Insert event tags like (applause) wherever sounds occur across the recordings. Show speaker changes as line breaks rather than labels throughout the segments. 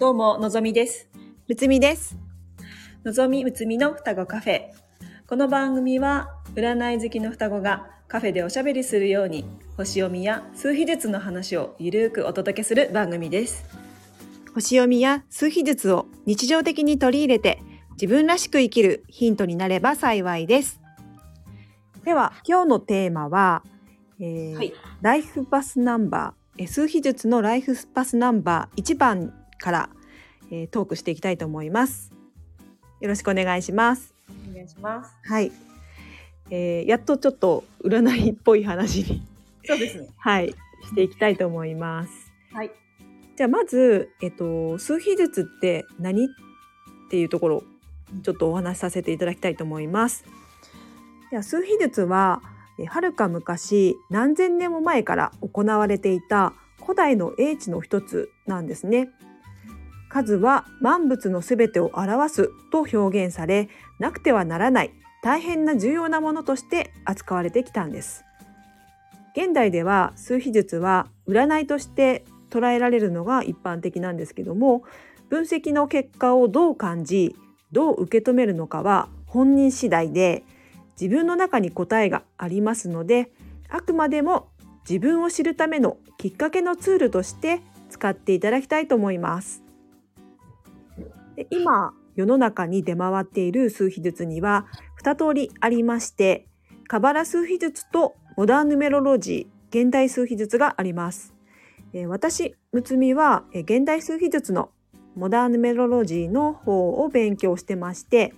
どうも、のぞみです。
むつみです。
のぞみむつみの双子カフェ。この番組は、占い好きの双子がカフェでおしゃべりするように、星読みや数秘術の話をゆるーくお届けする番組です。
星読みや数秘術を日常的に取り入れて自分らしく生きるヒントになれば幸いです。では今日のテーマは、えー
はい。
ライフパスナンバー数秘術のライフパスナンバー1番から、えートークしていきたいと思います。よろしくお願いします。
お願いします。
はい、えーやっとちょっと占いっぽい話に (laughs)
そうですね。(laughs)
はいしていきたいと思います。
はい。
じゃあまず、えっと、数秘術って何っていうところをちょっとお話しさせていただきたいと思います。では数秘術はえはるか昔何千年も前から行われていた古代の英知の一つなんですね。数は万物のすべてを表すと表現されなくてはならない大変な重要なものとして扱われてきたんです。現代では数秘術は占いとして捉えられるのが一般的なんですけども分析の結果をどう感じどう受け止めるのかは本人次第で自分の中に答えがありますのであくまでも自分を知るためのきっかけのツールとして使っていただきたいと思います。で今世の中に出回っている数秘術には2通りありましてカバラ数秘術とモダンヌメロロジー現代数秘術があります。え私むつみはえ現代数秘術のモダンヌメロロジーの方を勉強してまして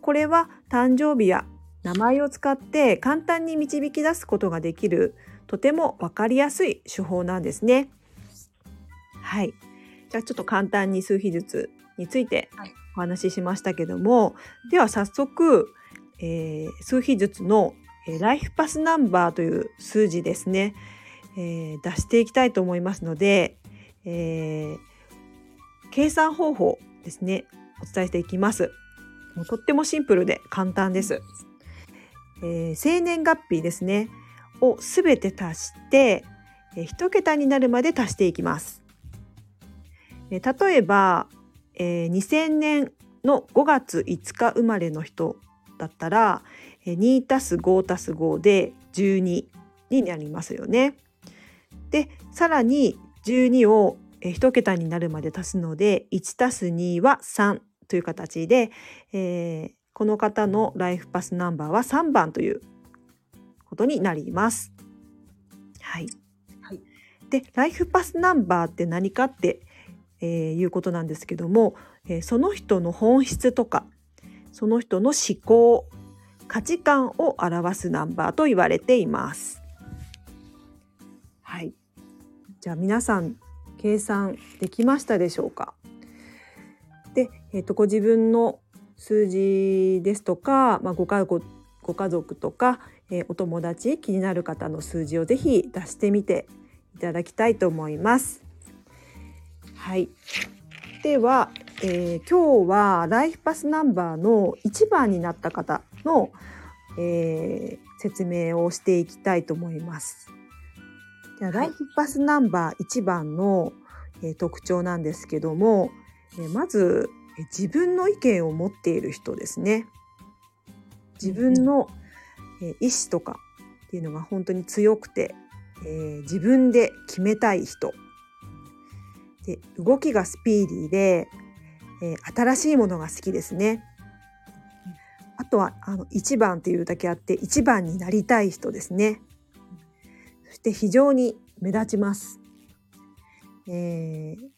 これは誕生日や名前を使って簡単に導き出すことができるとても分かりやすい手法なんですね。はい。じゃあちょっと簡単に数秘術について
はい。
お話ししましたけども、では早速、えー数秘術の、えーライフパスナンバーという数字ですね、えー出していきたいと思いますので、えー計算方法ですねお伝えしていきます。もうとってもシンプルで簡単です、えー生年月日ですねをすべて足して、えー一桁になるまで足していきます、えー例えば、えー2000年の5月5日生まれの人だったらえー2たす5たす5で12になりますよね。でさらに12をえー一桁になるまで足すので1たす2は3という形で、えーこの方のライフパスナンバーは3番ということになります。はい、
はい
でライフパスナンバーって何かって、えーいうことなんですけども、えーその人の本質とかその人の思考価値観を表すナンバーと言われています。はい。じゃあ皆さん計算できましたでしょうか？で、えっ、とご自分の数字ですとか、まあ、ご家族ご家族とか、えーお友達気になる方の数字をぜひ出してみていただきたいと思います。はい。では、えー今日はライフパスナンバーの1番になった方の、えー説明をしていきたいと思います。じゃあ
はい
ライフパスナンバー1番の、えー特徴なんですけども、えーまず、えー自分の意見を持っている人ですね。自分の、えー意思とかっていうのが本当に強くて、えー自分で決めたい人。で動きがスピーディーで、えー新しいものが好きですね。あとはあの一番っていうだけあって一番になりたい人ですね。そして非常に目立ちます。えー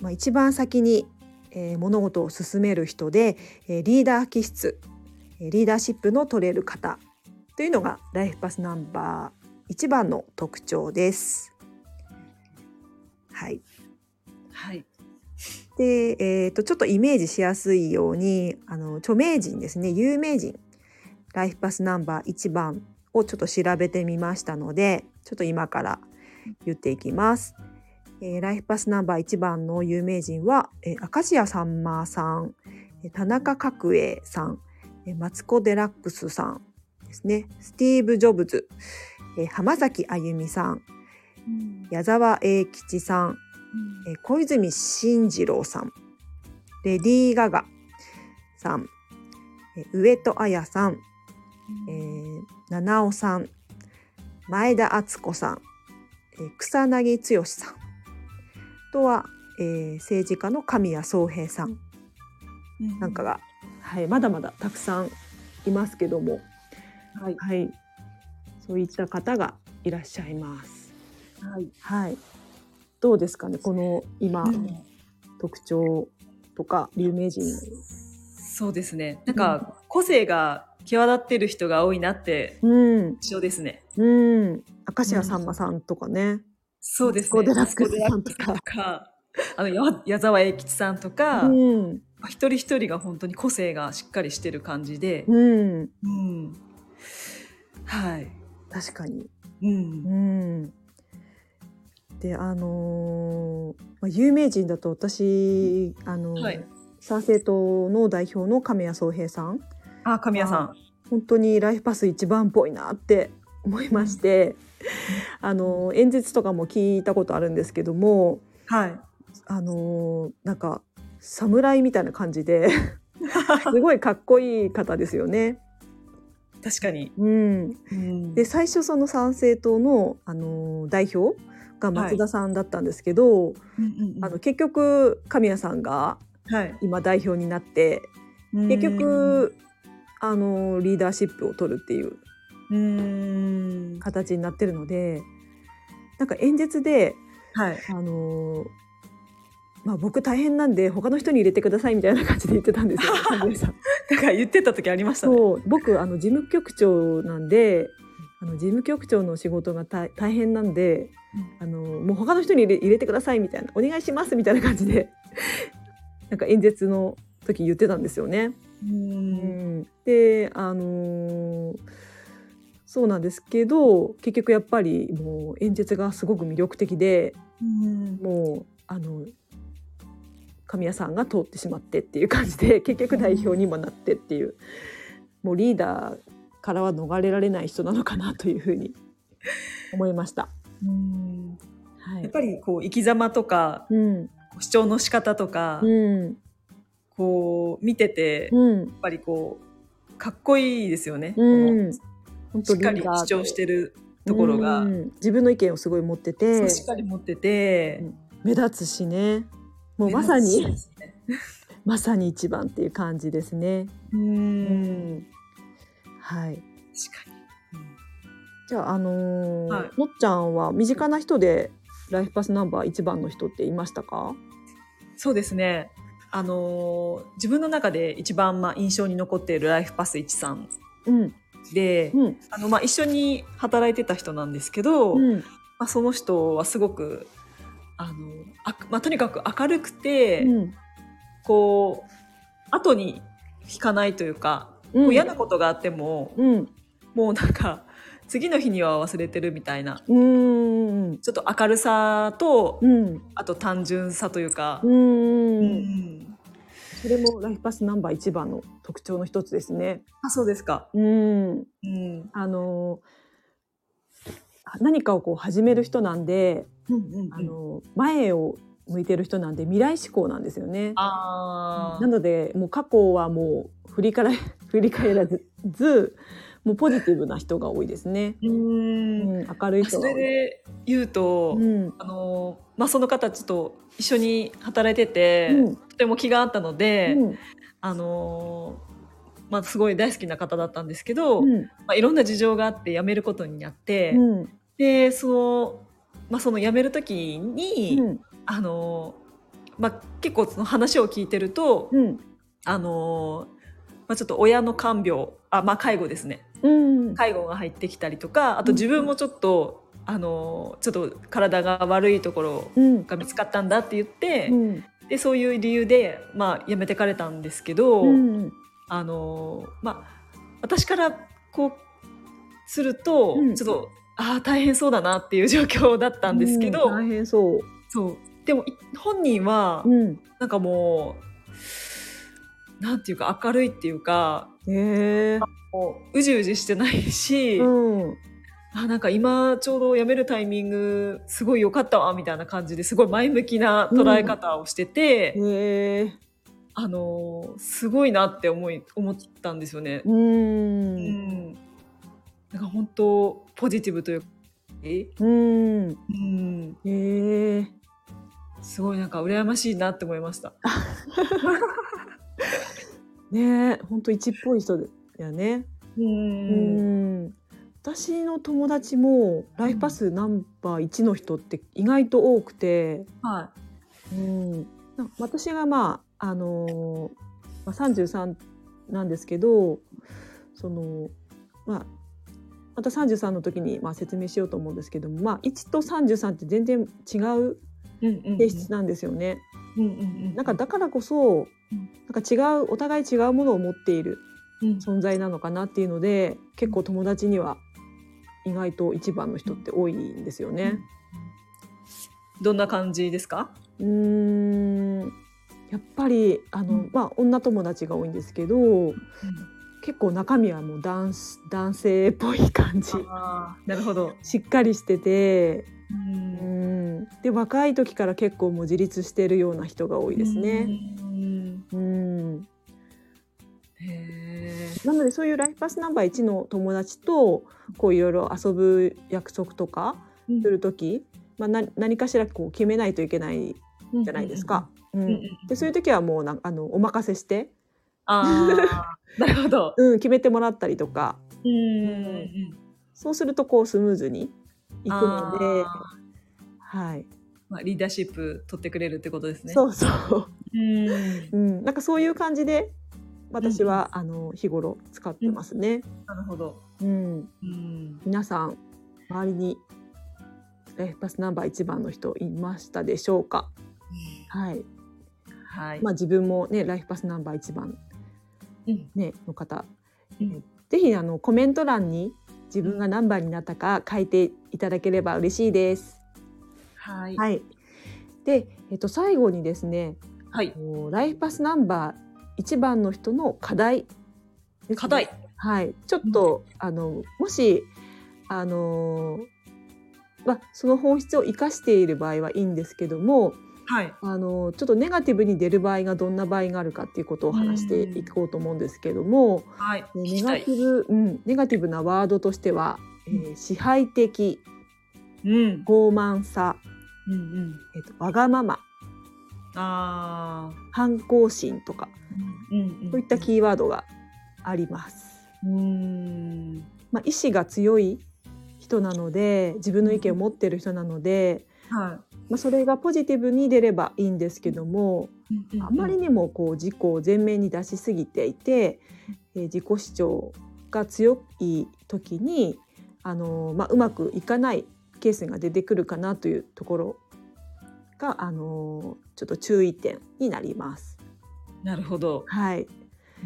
まあ、一番先に、えー物事を進める人で、えーリーダー気質えリーダーシップの取れる方というのがライフパスナンバー一番の特徴です。はい。
はい。
で、えー、とちょっとイメージしやすいようにあの著名人ですね。有名人。ライフパスナンバー1番をちょっと調べてみましたのでちょっと今から言っていきます。えーライフパスナンバー1番の有名人は、えー、明石家さんまさん。えー田中角栄さん。えーマツコ・デラックスさんですね。スティーブ・ジョブズ、えー浜崎あゆみさん。矢沢永吉さんえー小泉進次郎さん。レディー・ガガさん、えー上戸彩さん、えー七尾さん。前田敦子さん、えー草薙剛さん。あとは、えー政治家の神谷宗平さん。なんかが、はい、まだまだたくさんいますけども、
はい。
はい、そういった方がいらっしゃいます。
はい。
はい、どうですかねこの今、特徴とか有名人
そうですね。なんか個性が際立ってる人が多いなって
うん。
印象ですね。
うん。明石家さんまさんとかね、
そうですね。
ラスさんとか。
マツコデラックスとかあのや矢沢永吉さんとか、
うん。
一人一人が本当に個性がしっかりしてる感じで、
うん、
うん、はい、
確かに。
うん。
うん、であのーまあ、有名人だと私あのー、
はい。
参政党の代表の亀谷宗平さん。
あ神谷さん。
本当にライフパス一番っぽいなって思いまして、あの演説とかも聞いたことあるんですけども
はい。
あのなんか侍みたいな感じで (laughs) すごいかっこいい方ですよね。
確かに、
うん、
うん。
で最初その参政党の、あの代表が松田さんだったんですけど、あの結局神谷さんが
はい、
今代表になって結局、あのリーダーシップを取るっていう
うん。
形になってるのでなんか演説で
はい。
あのーまあ僕大変なんで他の人に入れてくださいみたいな感じで言ってたんですよ (laughs) 神谷さん。
なんか言ってた時ありましたね。
そう。僕あの事務局長なんであの事務局長の仕事が大大変なんで、あのもう他の人に入れ入れてくださいみたいなお願いしますみたいな感じで (laughs) なんか演説の時言ってたんですよね。
うん
うんであのーそうなんですけど結局やっぱりもう演説がすごく魅力的で
うん
もうあの神谷さんが通ってしまってっていう感じで結局代表にもなってっていうもうリーダーからは逃れられない人なのかなというふうに思いました。
うん。
はい、
やっぱりこう生き様とか
うん。
主張の仕方とか、
うん。
こう見てて、やっ
うん
ぱりこうかっこいいですよね、
うん。
しっかり主張してるところが、
うん。自分の意見をすごい持って
そ
て
うしっかり持ってて、
目立つしね。もうまさに (laughs) まさに一番っていう感じですね。
うん。
うん。はい。
確かに、
じゃあ、あのー
はい。
のっちゃんは身近な人でライフパスナンバー一番の人っていましたか？
そうですね。あのー自分の中で一番まあ印象に残っているライフパス一さん
うん、
で、
うん、
あのまあ一緒に働いてた人なんですけど、
うん、
まあ、その人はすごくあのあ、まあ、とにかく明るくて、
うん、
こう後に引かないというか、こう嫌なことがあっても
うん、
もうなんか次の日には忘れてるみたいな。
うん、
ちょっと明るさと、
うん、
あと単純さというか、
う、
うん。ん
それもライフパスナンバー一番の特徴の一つですね。
あそうですか、
うん、
うん。
あのー何かをこう始める人なんで、
うんうんうん。
あの前を向いてる人なんで未来志向なんですよね。
あー。
なのでもう過去はもう振り返ら (laughs) 振り返らずもうポジティブな人が多いですね。
う
うんん、明るい人
それ。で言うと、
うん。
あのまあ、その方ちょっと一緒に働いてて、
うん。
とても気があったので、
うん。
あのまあ、すごい大好きな方だったんですけど、
うん。
まあ、いろんな事情があって辞めることになって、
うん。
でその,、まあ、その辞める時に、
うん。
あのまあ、結構その話を聞いてると、
うん。
あのまあ、ちょっと親の看病あ、まあ、介護ですね。
うん
介護が入ってきたりとかあと自分もちょっと、あのちょっと体が悪いところ
うん。
が見つかったんだって言って、
うん。
でそういう理由で、まあ、辞めてかれたんですけど、
うん。
あのまあ、私からこうすると、
うん。
ちょっとああ大変そうだなっていう状況だったんですけど、
うん大変そう。
そう。でもい本人は、
うん。
なんかもうなんていうか明るいっていうか。もううじうじしてないし、
うん
あなんか今ちょうど辞めるタイミングすごい良かったわみたいな感じですごい前向きな捉え方をしてて、
へえ。
あのすごいなって思い思ったんですよね。
うー。
うんん、なんか本当ポジティブというか、え
うん。
うん、
へえ。
すごいなんか羨ましいなって思いました。(laughs)
ねえ、本当一っぽい人だよね。
う、
うんん。私の友達もライフパスナンバー1の人って意外と多くて、
は
うん、な私がまああのーまあ、33なんですけどそのまあまた33の時にまあ説明しようと思うんですけども、まあ、1と33って全然違う性質なんですよね。だからこそなんか違うお互い違うものを持っている。
うん
存在なのかなっていうので結構友達には意外と一番の人って多いんですよね。
どんな感じですか？
うーん。やっぱりあの、
うん。
まあ女友達が多いんですけど結構中身はもう男子男性っぽい感じ。
なるほど。
しっかりしてて
う
うんん。で若い時から結構もう自立してるような人が多いですね。
うん
なのでそういうライフパスナンバー1の友達とこういろいろ遊ぶ約束とか
ー
する時、まあ、な何かしらこう決めないといけないじゃないですか。うん
うんうん
でそういう時はもうなあのお任せして、
なるほど。
うん、決めてもらったりとか
うんうん
そうするとこうスムーズにいくので、
あ
はい、
まあリーダーシップ取ってくれるってことですね。
そうそう、
うん。
うん、なんかそういう感じで私は、あの日頃使ってますね。
なるほど。
うん、
うん。
皆さん周りにライフパスナンバー1番の人いましたでしょうか？はい、
はい。
まあ自分もねライフパスナンバー1番
うん
ねの方、
うん
ぜひあのコメント欄に自分が何番になったか書いていただければ嬉しいです。
はい。
はい。で、えっと最後にですね、
はい。
ライフパスナンバー1番の人の課題ね
課題。
はい。ちょっと、あのもしあのまあその本質を生かしている場合はいいんですけども、
はい。
あのちょっとネガティブに出る場合がどんな場合があるかっていうことを話していこうと思うんですけども、
はい。聞
ネガティブ、うん、ネガティブなワードとしては、えー支配的、
うん。
傲慢さ、
うんうん。
えっとわがまま、
ああ。
反抗心とか、
うんうん。
そういったキーワードがあります。
うん。
まあ、意志が強い人なので、自分の意見を持ってる人なので、
は
まあ、それがポジティブに出ればいいんですけども、
い。
あまりにもこう自己を前面に出しすぎていて、えー自己主張が強い時にあのー、まあ、うまくいかないケースが出てくるかなというところが、あのーちょっと注意点になります。
なるほど。
はい、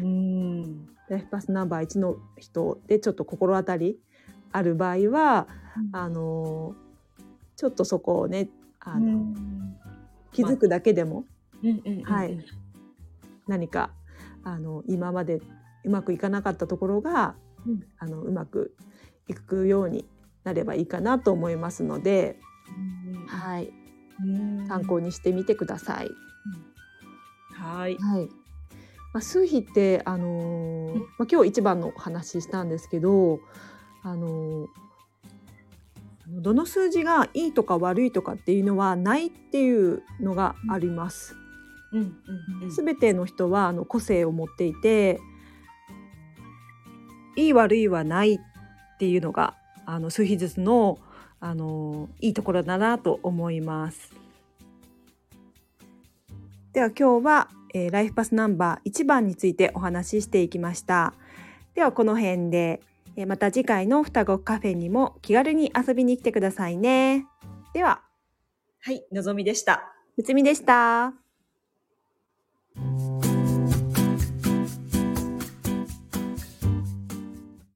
うん。
ライフパスナンバー1の人でちょっと心当たりある場合はあのーちょっとそこをねあの、
うん
気づくだけでも
うんうんうん。
はい。何かあの今までうまくいかなかったところが、
うん
あのうまくいくようになればいいかなと思いますので、
うん
はい、
うん
参考にしてみてください。
はい。
はいまあ、数比って、あのー
うん
まあ、今日一番のお話ししたんですけど、あのーどの数字がいいとか悪いとかっていうのはないっていうのがあります。
うんうんうん。
すべての人はあの個性を持っていていい悪いはないっていうのがあの数比術のあのいいところだなと思います。では今日は、えーライフパスナンバー1番についてお話ししていきました。ではこの辺で、えーまた次回の双子カフェにも気軽に遊びに来てくださいね。では、
はい。のぞみでした。
むつみでした。「